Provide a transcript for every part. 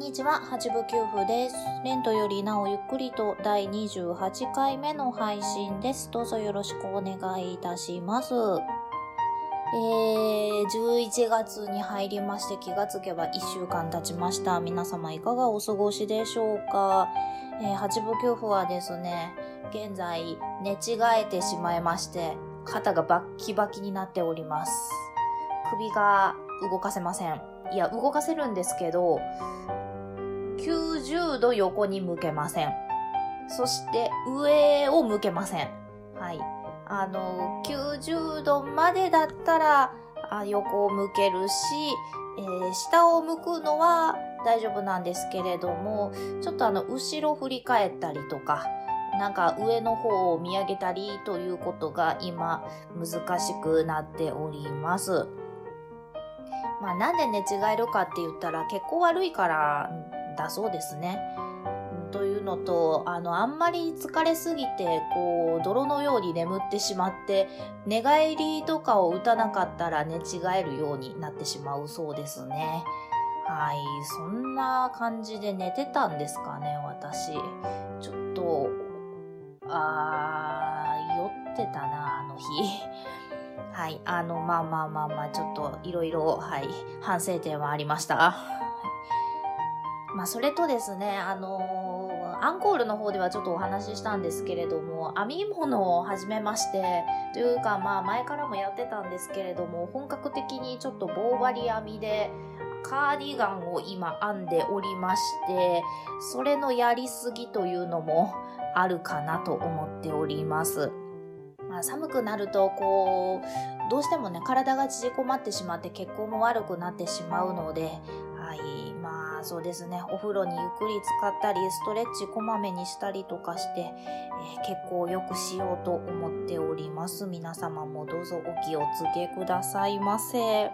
にちは、八部九夫です。レントよりなおゆっくりと第28回目の配信です。どうぞよろしくお願いいたします。えー、11月に入りまして気がつけば1週間経ちました。皆様いかがお過ごしでしょうか、えー、八部九夫はですね、現在寝違えてしまいまして、肩がバッキバキになっております。首が動かせません。いや、動かせるんですけど、90度横に向けません。そして上を向けません。はい。あの、90度までだったら横を向けるし、えー、下を向くのは大丈夫なんですけれども、ちょっとあの、後ろ振り返ったりとか、なんか上の方を見上げたりということが今難しくなっております。まあなんで寝違えるかって言ったら結構悪いからだそうですね。というのと、あの、あんまり疲れすぎて、こう、泥のように眠ってしまって、寝返りとかを打たなかったら寝違えるようになってしまうそうですね。はい。そんな感じで寝てたんですかね、私。ちょっと、あー、酔ってたな、あの日。はい。あの、まあまあまあまあ、ちょっといろいろ、はい、反省点はありました。まあ、それとですね、あのー、アンコールの方ではちょっとお話ししたんですけれども、編み物を始めまして、というか、まあ、前からもやってたんですけれども、本格的にちょっと棒針編みで、カーディガンを今編んでおりまして、それのやりすぎというのもあるかなと思っております。まあ、寒くなるとこうどうしてもね体が縮こまってしまって血行も悪くなってしまうので、はいまあそうですね。お風呂にゆっくり使ったりストレッチこまめにしたりとかして、えー、血行を良くしようと思っております。皆様もどうぞお気をつけくださいませ。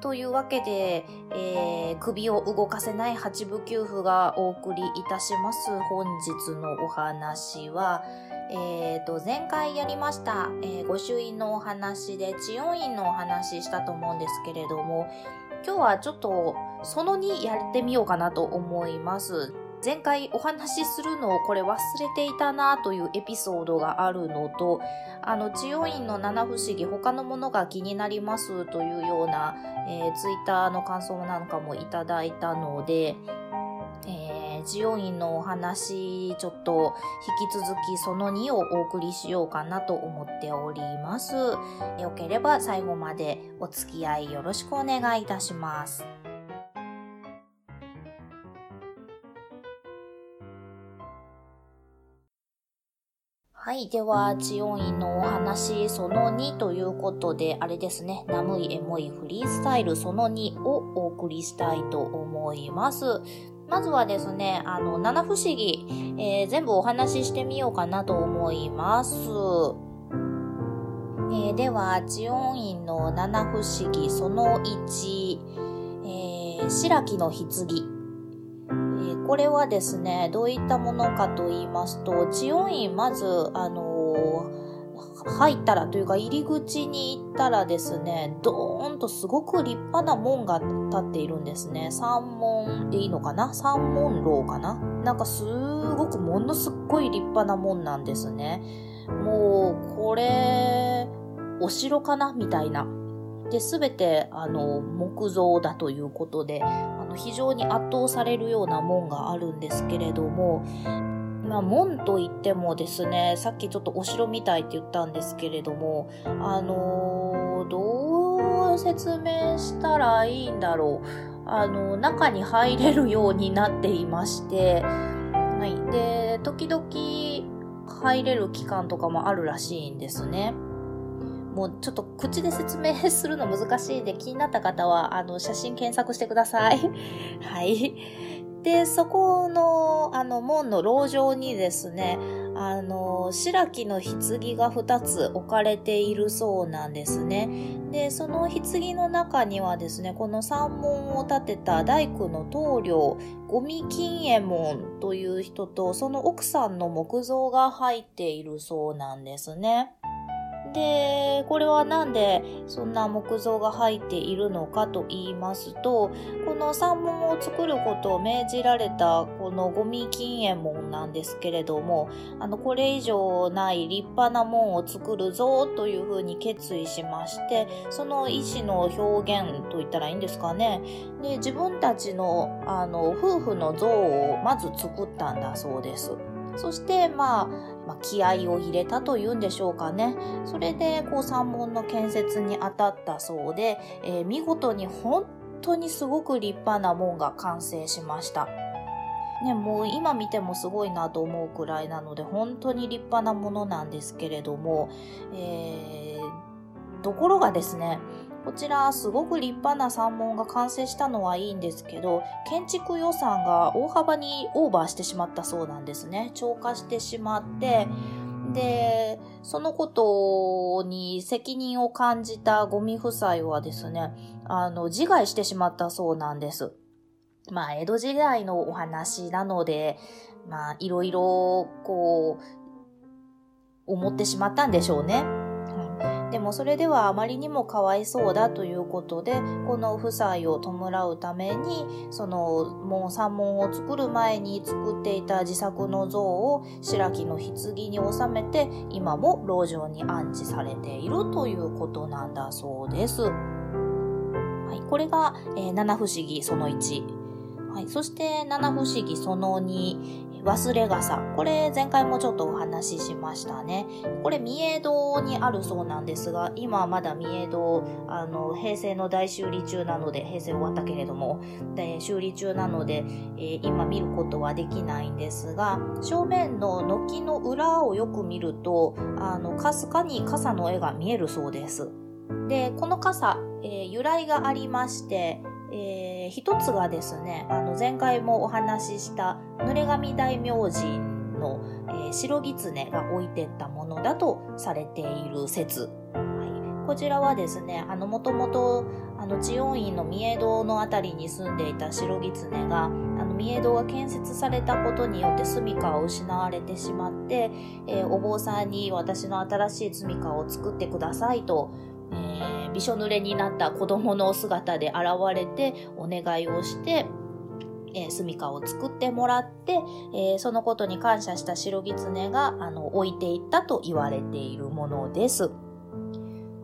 というわけで、えー、首を動かせない八部九夫がお送りいたします。本日のお話は、えー、と、前回やりました、えー、御朱印のお話で、治療院のお話したと思うんですけれども、今日はちょっと、その2やってみようかなと思います。前回お話しするのをこれ忘れていたなというエピソードがあるのと、あの、治療院の七不思議他のものが気になりますというような、えー、ツイッターの感想なんかもいただいたので、ジオインのお話、ちょっと引き続きその2をお送りしようかなと思っております。よければ最後までお付き合いよろしくお願いいたします。はい。では、チオインのお話、その2ということで、あれですね、ナいエモいフリースタイルその2をお送りしたいと思います。まずはですね、あの、七不思議、えー、全部お話ししてみようかなと思います。えー、では、知音院の七不思議その1、えー、白木の棺。え、これはですね、どういったものかと言いますと、知音院、まず、あの入ったらというか入り口に行ったらですね、ドーンとすごく立派な門が立っているんですね。三門でいいのかな？三門楼かな？なんかすごくものすっごい立派な門なんですね。もう、これ、お城かな？みたいな。で、すべて、あの、木造だということで、あの、非常に圧倒されるような門があるんですけれども、まあ、門といってもですね、さっきちょっとお城みたいって言ったんですけれども、あのー、どう説明したらいいんだろう。あの、中に入れるようになっていまして、はい。で、時々入れる期間とかもあるらしいんですね。もうちょっと口で説明するの難しいんで気になった方はあの写真検索してください。はい。で、そこの、あの、門の籠城にですね、あの、白木の棺が2つ置かれているそうなんですね。で、その棺の中にはですね、この山門を建てた大工の棟梁、五味金右衛門という人と、その奥さんの木像が入っているそうなんですね。で、これはなんでそんな木造が入っているのかと言いますと、この山門を作ることを命じられたこのゴミ禁煙門なんですけれども、あの、これ以上ない立派な門を作るぞというふうに決意しまして、その意思の表現と言ったらいいんですかね。で、自分たちの、あの、夫婦の像をまず作ったんだそうです。そして、まあ、まあ、気合を入れたというんでしょうかね。それで、こう、山門の建設に当たったそうで、えー、見事に本当にすごく立派な門が完成しました。ね、もう今見てもすごいなと思うくらいなので、本当に立派なものなんですけれども、えー、ところがですね、こちらすごく立派な山門が完成したのはいいんですけど、建築予算が大幅にオーバーしてしまったそうなんですね。超過してしまって、で、そのことに責任を感じたゴミ夫妻はですね、あの、自害してしまったそうなんです。まあ、江戸時代のお話なので、まあ、いろいろ、こう、思ってしまったんでしょうね。でもそれではあまりにもかわいそうだということで、この夫妻を弔うために、その、もう山門を作る前に作っていた自作の像を白木の棺に収めて、今も老城に安置されているということなんだそうです。はい、これが、えー、七不思議その1。はい、そして七不思議その2、忘れ傘。これ前回もちょっとお話ししましたね。これ三重堂にあるそうなんですが、今はまだ三重堂、あの、平成の大修理中なので、平成終わったけれども、で修理中なので、えー、今見ることはできないんですが、正面の軒の裏をよく見ると、あの、かすかに傘の絵が見えるそうです。で、この傘、えー、由来がありまして、えー、一つがですね、あの前回もお話しした濡れ髪大明神の、えー、白狐が置いてったものだとされている説。はい、こちらはですね、あの、もともと、あの、知恩院の三重堂のあたりに住んでいた白狐が、あの、三重堂が建設されたことによって住処を失われてしまって、えー、お坊さんに私の新しい住処を作ってくださいと、えー、びしょ濡れになった子供の姿で現れてお願いをして、えー、住処を作ってもらって、えー、そのことに感謝した白狐があの置いていったと言われているものです。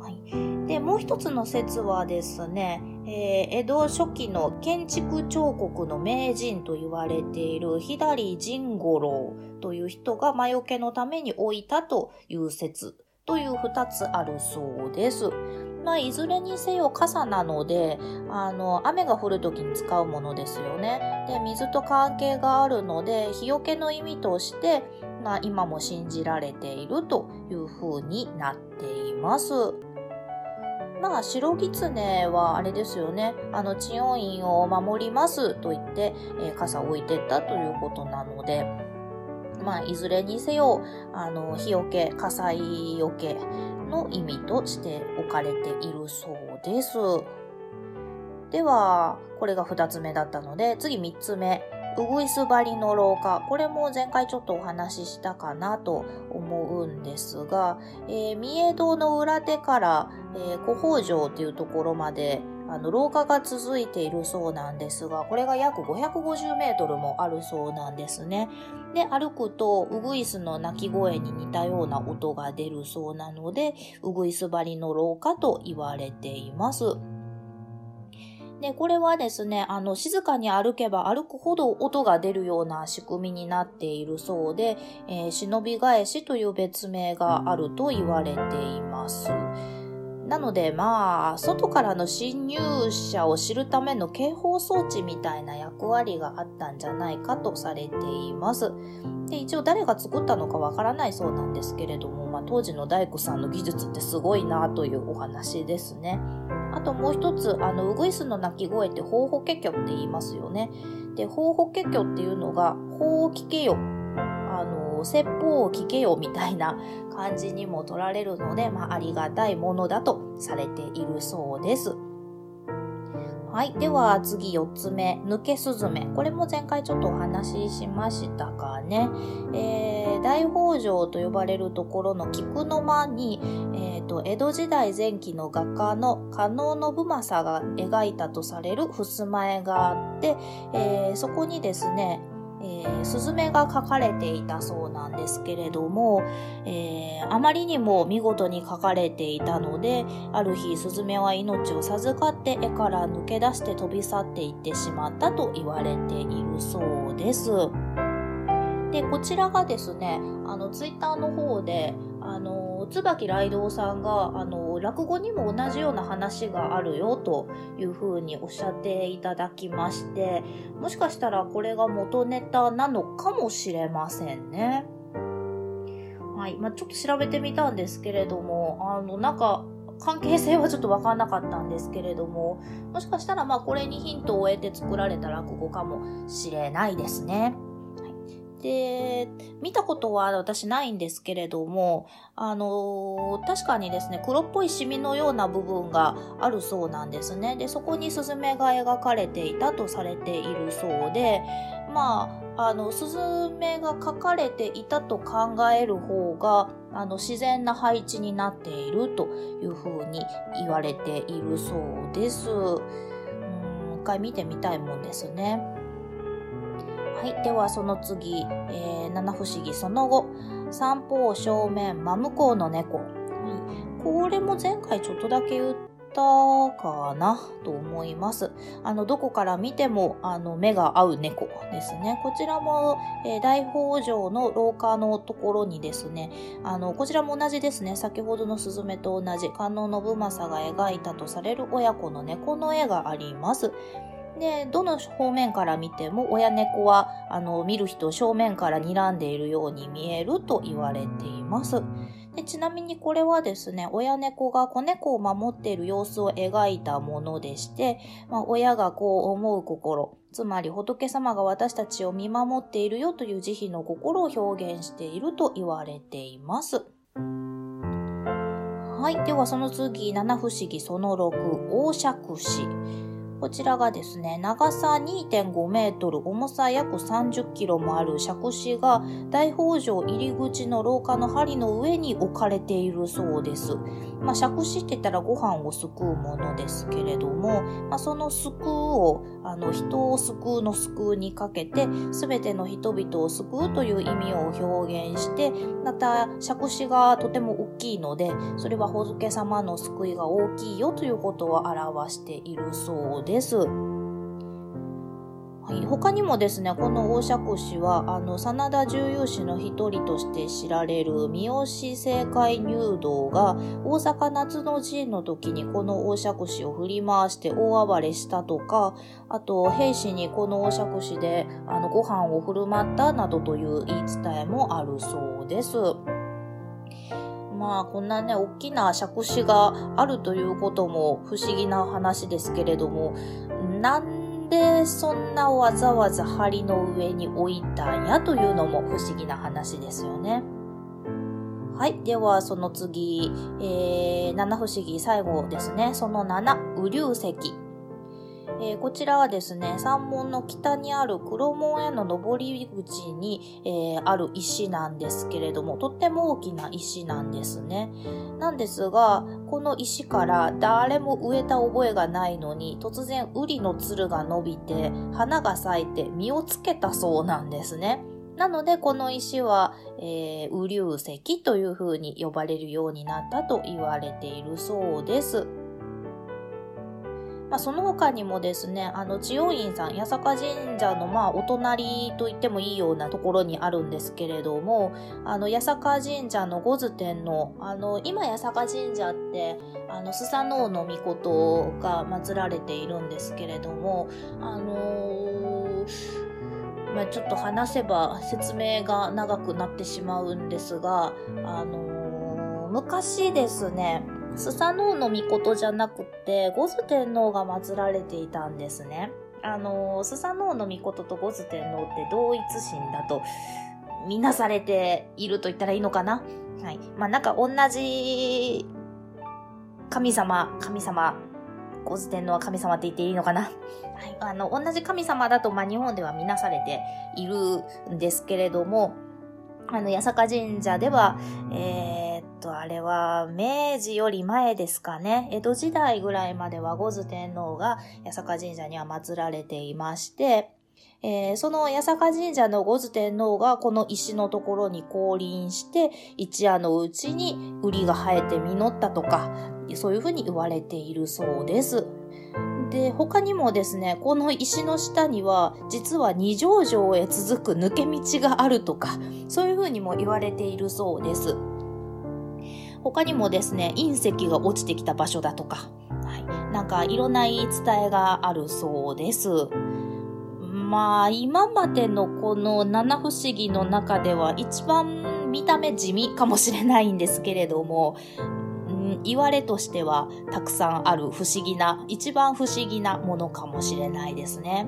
はい、でもう一つの説はですね、えー、江戸初期の建築彫刻の名人と言われている左仁五郎という人が魔除けのために置いたという説という二つあるそうです。まあ、いずれにせよ傘なので、あの、雨が降るときに使うものですよね。で、水と関係があるので、日よけの意味として、まあ、今も信じられているという風になっています。まあ、白狐はあれですよね。あの、治温院を守りますと言って、えー、傘を置いてったということなので、まあ、いずれにせよ、あの、日よけ、火災よけの意味として置かれているそうです。では、これが二つ目だったので、次三つ目。うぐいす張りの廊下。これも前回ちょっとお話ししたかなと思うんですが、えー、三重堂の裏手から、えー、古北城というところまで、あの、廊下が続いているそうなんですが、これが約550メートルもあるそうなんですね。で、歩くと、ウグイスの鳴き声に似たような音が出るそうなので、ウグイス張りの廊下と言われています。で、これはですね、あの、静かに歩けば歩くほど音が出るような仕組みになっているそうで、えー、忍び返しという別名があると言われています。なのでまあ、外からの侵入者を知るための警報装置みたいな役割があったんじゃないかとされています。で、一応誰が作ったのかわからないそうなんですけれども、まあ当時の大工さんの技術ってすごいなというお話ですね。あともう一つ、あの、ウグイスの鳴き声ってホーホケキョって言いますよね。で、ホーホケキョっていうのが、ホーキケヨあの、説法を聞けよみたいな感じにも取られるので、まあ、ありがたいものだとされているそうです。はい。では次4つ目、抜けスズメ。これも前回ちょっとお話ししましたかね。えー、大北条と呼ばれるところの菊の間に、えーと、江戸時代前期の画家の加納信正が描いたとされる襖絵があって、えー、そこにですね、えー、スズメが描かれていたそうなんですけれども、えー、あまりにも見事に描かれていたので、ある日スズメは命を授かって絵から抜け出して飛び去っていってしまったと言われているそうです。で、こちらがですね、あの、ツイッターの方で、あの、椿雷道さんが、あの、落語にも同じような話があるよというふうにおっしゃっていただきまして、もしかしたらこれが元ネタなのかもしれませんね。はい。まあ、ちょっと調べてみたんですけれども、あの、なんか、関係性はちょっとわかんなかったんですけれども、もしかしたらまあこれにヒントを得て作られた落語かもしれないですね。で、見たことは私ないんですけれども、あのー、確かにですね、黒っぽいシミのような部分があるそうなんですね。で、そこにスズメが描かれていたとされているそうで、まあ、あの、スズメが描かれていたと考える方が、あの、自然な配置になっているというふうに言われているそうです。うん、一回見てみたいもんですね。はい。では、その次、えー、七不思議その後、三方正面真向こうの猫。はい。これも前回ちょっとだけ言ったかなと思います。あの、どこから見ても、あの、目が合う猫ですね。こちらも、えー、大北条の廊下のところにですね、あの、こちらも同じですね。先ほどのスズメと同じ、観音信正が描いたとされる親子の猫の絵があります。で、どの方面から見ても親猫は、あの、見る人正面から睨んでいるように見えると言われています。でちなみにこれはですね、親猫が子猫を守っている様子を描いたものでして、まあ、親がこう思う心、つまり仏様が私たちを見守っているよという慈悲の心を表現していると言われています。はい。ではその次、七不思議その6、大釈子。こちらがですね、長さ2.5メートル、重さ約30キロもある杓子が大北条入り口の廊下の針の上に置かれているそうです。まあ、杓子って言ったらご飯をすくうものですけれども、まあ、そのすくうを、あの、人を救うの救うにかけて、すべての人々を救うという意味を表現して、また、杓子がとても大きいので、それは仏様の救いが大きいよということを表しているそうです。です。はい、他にもですね、この大釈子は、あの、真田重勇士の一人として知られる三好政界入道が、大阪夏の陣の時にこの大釈子を振り回して大暴れしたとか、あと、兵士にこの大釈子で、あの、ご飯を振る舞ったなどという言い伝えもあるそうです。まあこんなね、大きな杓子があるということも不思議な話ですけれども、なんでそんなわざわざ針の上に置いたんやというのも不思議な話ですよね。はい。では、その次、えー、七不思議最後ですね。その7、雨竜石。えー、こちらはですね、山門の北にある黒門への登り口に、えー、ある石なんですけれども、とっても大きな石なんですね。なんですが、この石から誰も植えた覚えがないのに、突然、ウリのつるが伸びて、花が咲いて実をつけたそうなんですね。なので、この石は、えー、雨竜石という風に呼ばれるようになったと言われているそうです。まあ、その他にもですね、あの、千代院さん、八坂神社のまあ、お隣と言ってもいいようなところにあるんですけれども、あの、八坂神社の五頭天皇、あの、今八坂神社って、あの、スサノオノミコトが祀られているんですけれども、あのー、まあ、ちょっと話せば説明が長くなってしまうんですが、あのー、昔ですね、スサノオノミコトじゃなくて、ゴズ天皇が祀られていたんですね。あの、スサノオノミコトとゴズ天皇って同一神だと、みなされていると言ったらいいのかな？はい。まあ、なんか同じ神様、神様、ゴズ天皇は神様って言っていいのかな？はい。あの、同じ神様だと、まあ、日本では見なされているんですけれども、あの、八坂神社では、えー、と、あれは、明治より前ですかね。江戸時代ぐらいまでは、五頭天皇が八坂神社には祀られていまして、えー、その八坂神社の五頭天皇がこの石のところに降臨して、一夜のうちに瓜が生えて実ったとか、そういうふうに言われているそうです。で、他にもですね、この石の下には、実は二条城へ続く抜け道があるとか、そういうふうにも言われているそうです。他にもですね、隕石が落ちてきた場所だとか、はい、なんかいろんな言い伝えがあるそうです。まあ、今までのこの七不思議の中では一番見た目地味かもしれないんですけれども、言われとしてはたくさんある不思議な、一番不思議なものかもしれないですね。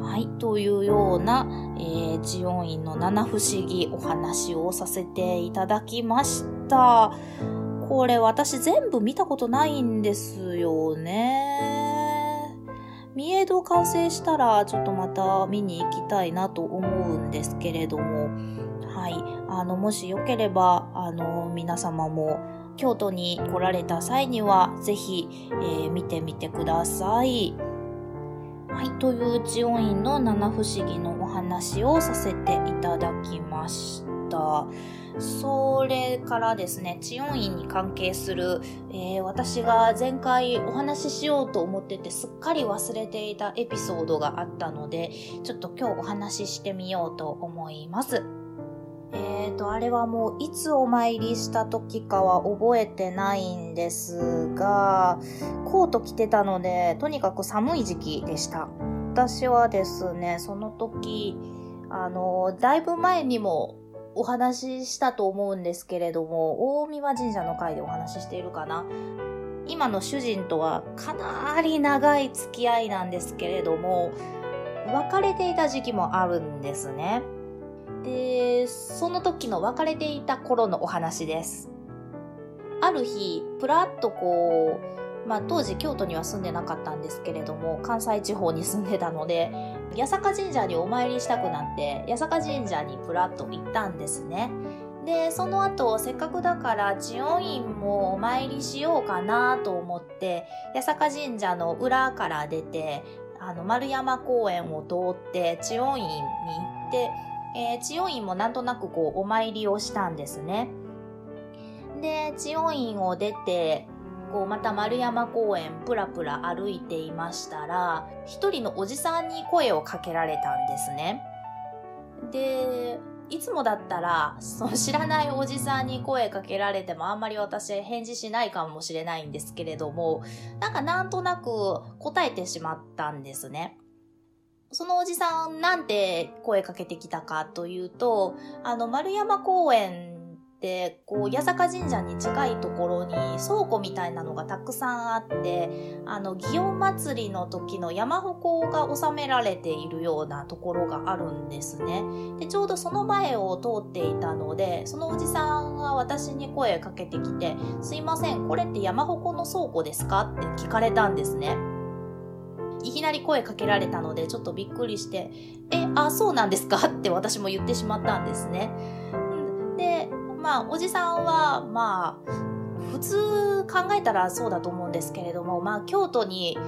はい、というような、えー、ジオン院の七不思議お話をさせていただきました。これ私全部見たことないんですよね。三重堂完成したらちょっとまた見に行きたいなと思うんですけれども、はい、あの、もしよければ、あの、皆様も京都に来られた際には、ぜひ、えー、見てみてください。はい、という知音院の七不思議のお話をさせていただきました。たそれからですね、知音院に関係する、えー、私が前回お話ししようと思っててすっかり忘れていたエピソードがあったので、ちょっと今日お話ししてみようと思います。え、ー、と、あれはもういつお参りした時かは覚えてないんですが、コート着てたので、とにかく寒い時期でした。私はですね、その時、あの、だいぶ前にもお話ししたと思うんですけれども、大神神社の会でお話ししているかな。今の主人とはかなり長い付き合いなんですけれども、別れていた時期もあるんですね。で、その時の別れていた頃のお話です。ある日、ぷらっとこう、まあ当時京都には住んでなかったんですけれども、関西地方に住んでたので、八坂神社にお参りしたくなって、八坂神社にぷらっと行ったんですね。で、その後、せっかくだから千代院もお参りしようかなと思って、八坂神社の裏から出て、あの、丸山公園を通って千代院に行って、えー、千代院もなんとなくこうお参りをしたんですね。で、千代院を出て、こうまた丸山公園プラプラ歩いていましたら、一人のおじさんに声をかけられたんですね。で、いつもだったら、その知らないおじさんに声かけられてもあんまり私返事しないかもしれないんですけれども、なんかなんとなく答えてしまったんですね。そのおじさんなんて声かけてきたかというと、あの、丸山公園で、こう、八坂神社に近いところに倉庫みたいなのがたくさんあって、あの、祇園祭りの時の山鉾が収められているようなところがあるんですね。で、ちょうどその前を通っていたので、そのおじさんが私に声かけてきて、すいません、これって山鉾の倉庫ですかって聞かれたんですね。いきなり声かけられたので、ちょっとびっくりして、え、あ、そうなんですか？って私も言ってしまったんですね。で、まあ、おじさんは、まあ、普通考えたらそうだと思うんですけれども、まあ、京都に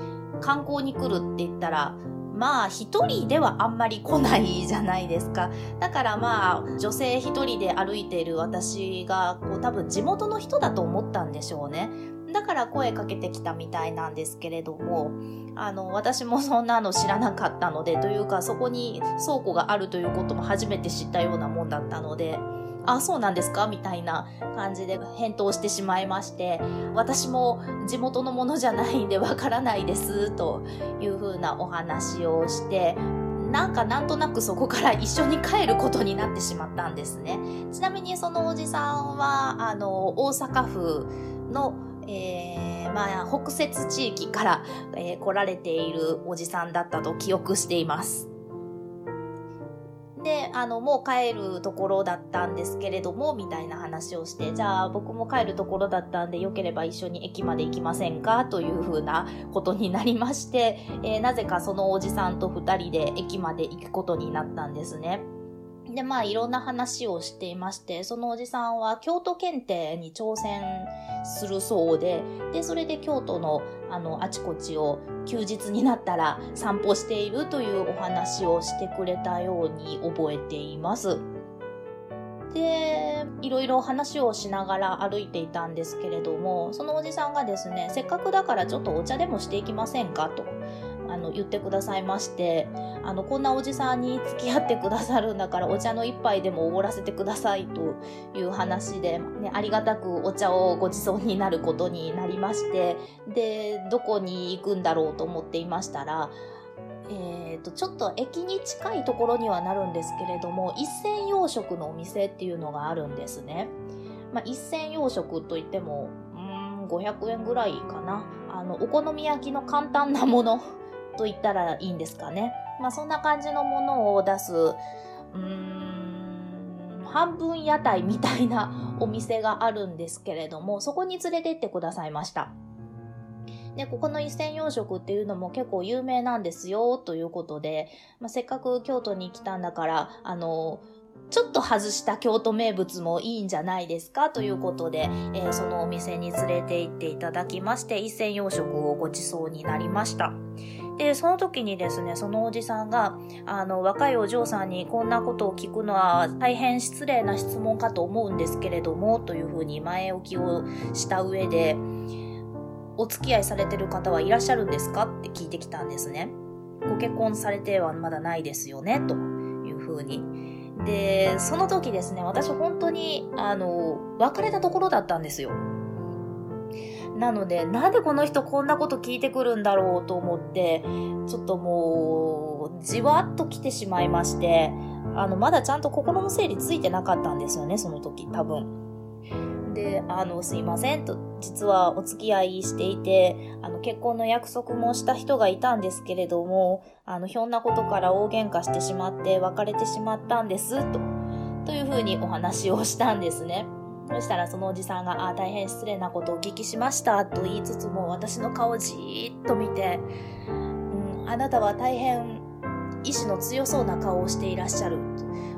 観光に来るって言ったら、まあ一人ではあんまり来ないじゃないですか。だからまあ女性一人で歩いている私がこう多分地元の人だと思ったんでしょうね。だから声かけてきたみたいなんですけれども、あの、私もそんなの知らなかったので、というかそこに倉庫があるということも初めて知ったようなもんだったので、あ、そうなんですか？みたいな感じで返答してしまいまして、私も地元のものじゃないんでわからないです、というふうなお話をして、なんかなんとなくそこから一緒に帰ることになってしまったんですね。ちなみにそのおじさんは、あの、大阪府のえー、まあ、北摂地域から、えー、来られているおじさんだったと記憶しています。で、あの、もう帰るところだったんですけれども、みたいな話をして、じゃあ僕も帰るところだったんで、よければ一緒に駅まで行きませんか？というふうなことになりまして、えー、なぜかそのおじさんと二人で駅まで行くことになったんですね。で、まあいろんな話をしていまして、そのおじさんは京都検定に挑戦するそうで、で、それで京都のあの、あちこちを休日になったら散歩しているというお話をしてくれたように覚えています。で、いろいろ話をしながら歩いていたんですけれども、そのおじさんがですね、せっかくだからちょっとお茶でもしていきませんかと。あの言ってくださいましてあのこんなおじさんに付き合ってくださるんだからお茶の一杯でもおごらせてくださいという話で、ね、ありがたくお茶をご馳走になることになりましてでどこに行くんだろうと思っていましたらえーと、ちょっと駅に近いところにはなるんですけれども一銭洋食のお店っていうのがあるんですね。まあ、一銭洋食といってもうん500円ぐらいかなあのお好み焼きの簡単なものと言ったらいいんですかね。まあそんな感じのものを出す、うーん、半分屋台みたいなお店があるんですけれども、そこに連れてってくださいました。で、ここの一銭洋食っていうのも結構有名なんですよ、ということで、まあ、せっかく京都に来たんだから、あの、ちょっと外した京都名物もいいんじゃないですかということで、えー、そのお店に連れて行っていただきまして、一銭洋食をご馳走になりました。で、その時にですね、そのおじさんが、あの、若いお嬢さんにこんなことを聞くのは大変失礼な質問かと思うんですけれども、というふうに前置きをした上で、お付き合いされてる方はいらっしゃるんですか？って聞いてきたんですね。ご結婚されてはまだないですよね、というふうに。で、その時ですね、私本当に、あの、別れたところだったんですよ。なので、なんでこの人こんなこと聞いてくるんだろうと思って、ちょっともう、じわっと来てしまいまして、あの、まだちゃんと心の整理ついてなかったんですよね、その時、多分。で、あの、すいませんと、実はお付き合いしていて、あの、結婚の約束もした人がいたんですけれども、あの、ひょんなことから大喧嘩してしまって別れてしまったんです、と、というふうにお話をしたんですね。そしたらそのおじさんが、あ大変失礼なことをお聞きしましたと言いつつも私の顔をじーっと見て、うん、あなたは大変意志の強そうな顔をしていらっしゃる。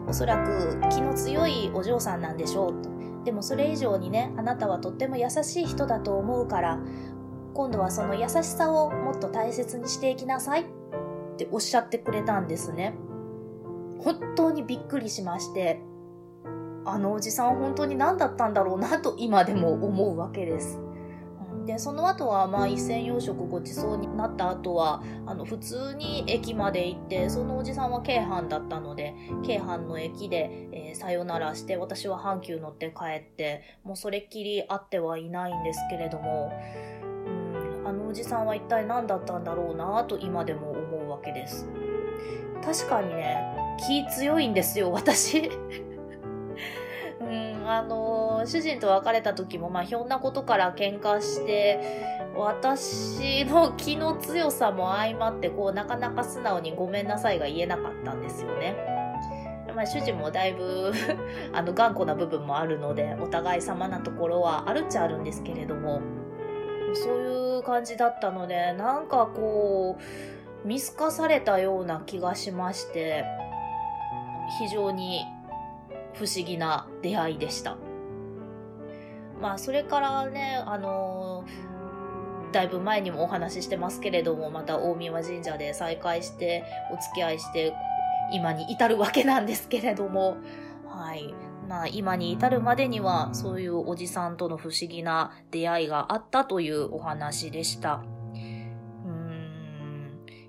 おそらく気の強いお嬢さんなんでしょうと。でもそれ以上にね、あなたはとっても優しい人だと思うから、今度はその優しさをもっと大切にしていきなさいっておっしゃってくれたんですね。本当にびっくりしまして、あのおじさん本当に何だったんだろうなと今でも思うわけです。でその後はまあ一銭洋食ごちそうになった後はあの普通に駅まで行ってそのおじさんは京阪だったので京阪の駅で、えー、さよならして私は阪急乗って帰ってもうそれっきり会ってはいないんですけれどもうん。あのおじさんは一体何だったんだろうなと今でも思うわけです。確かにね気強いんですよ私あの、主人と別れた時も、まあ、ひょんなことから喧嘩して、私の気の強さも相まって、こう、なかなか素直にごめんなさいが言えなかったんですよね。まあ、主人もだいぶ あの、頑固な部分もあるので、お互い様なところはあるっちゃあるんですけれども、そういう感じだったので、なんかこう、見透かされたような気がしまして、非常に不思議な出会いでした。まあ、それからね、あのー、だいぶ前にもお話ししてますけれども、また大宮神社で再会して、お付き合いして、今に至るわけなんですけれども、はい。まあ、今に至るまでには、そういうおじさんとの不思議な出会いがあったというお話でした。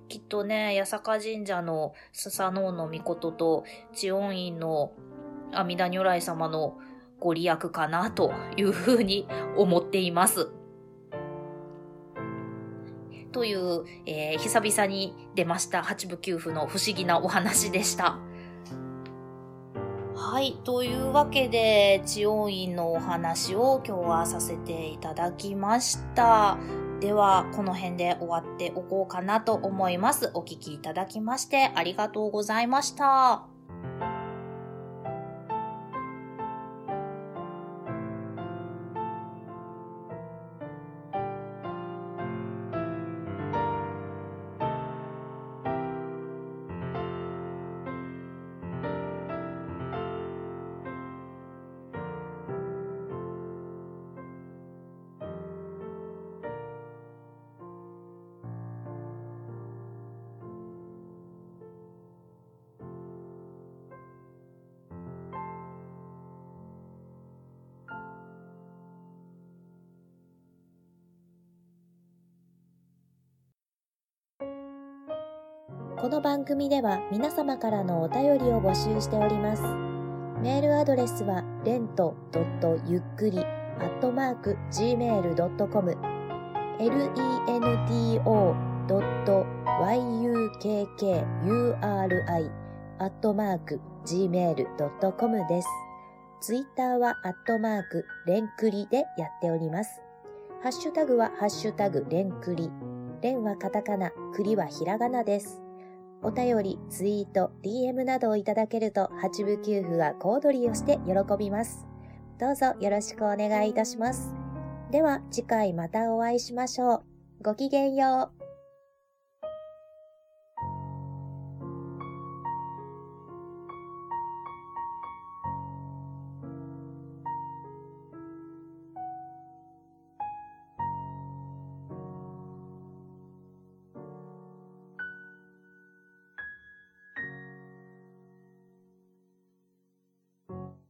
きっとね、八坂神社のスサノオノミコトと、知恩院の阿弥陀如来様のご利益かなというふうに思っています。という、えー、久々に出ました八部九符の不思議なお話でした。はい。というわけで、知恩院のお話を今日はさせていただきました。では、この辺で終わっておこうかなと思います。お聞きいただきましてありがとうございました。この番組では皆様からのお便りを募集しております。メールアドレスは、レントゆっくり、アットマーク、gmail.com、lento.yukkuri、アットマーク、gmail.com です。ツイッターは、アットマーク、レンクリでやっております。ハッシュタグは、ハッシュタグ、レンクリ。レンはカタカナ、クリはひらがなです。お便り、ツイート、DM などをいただけると、八部九夫は小躍りをして喜びます。どうぞよろしくお願いいたします。では、次回またお会いしましょう。ごきげんよう。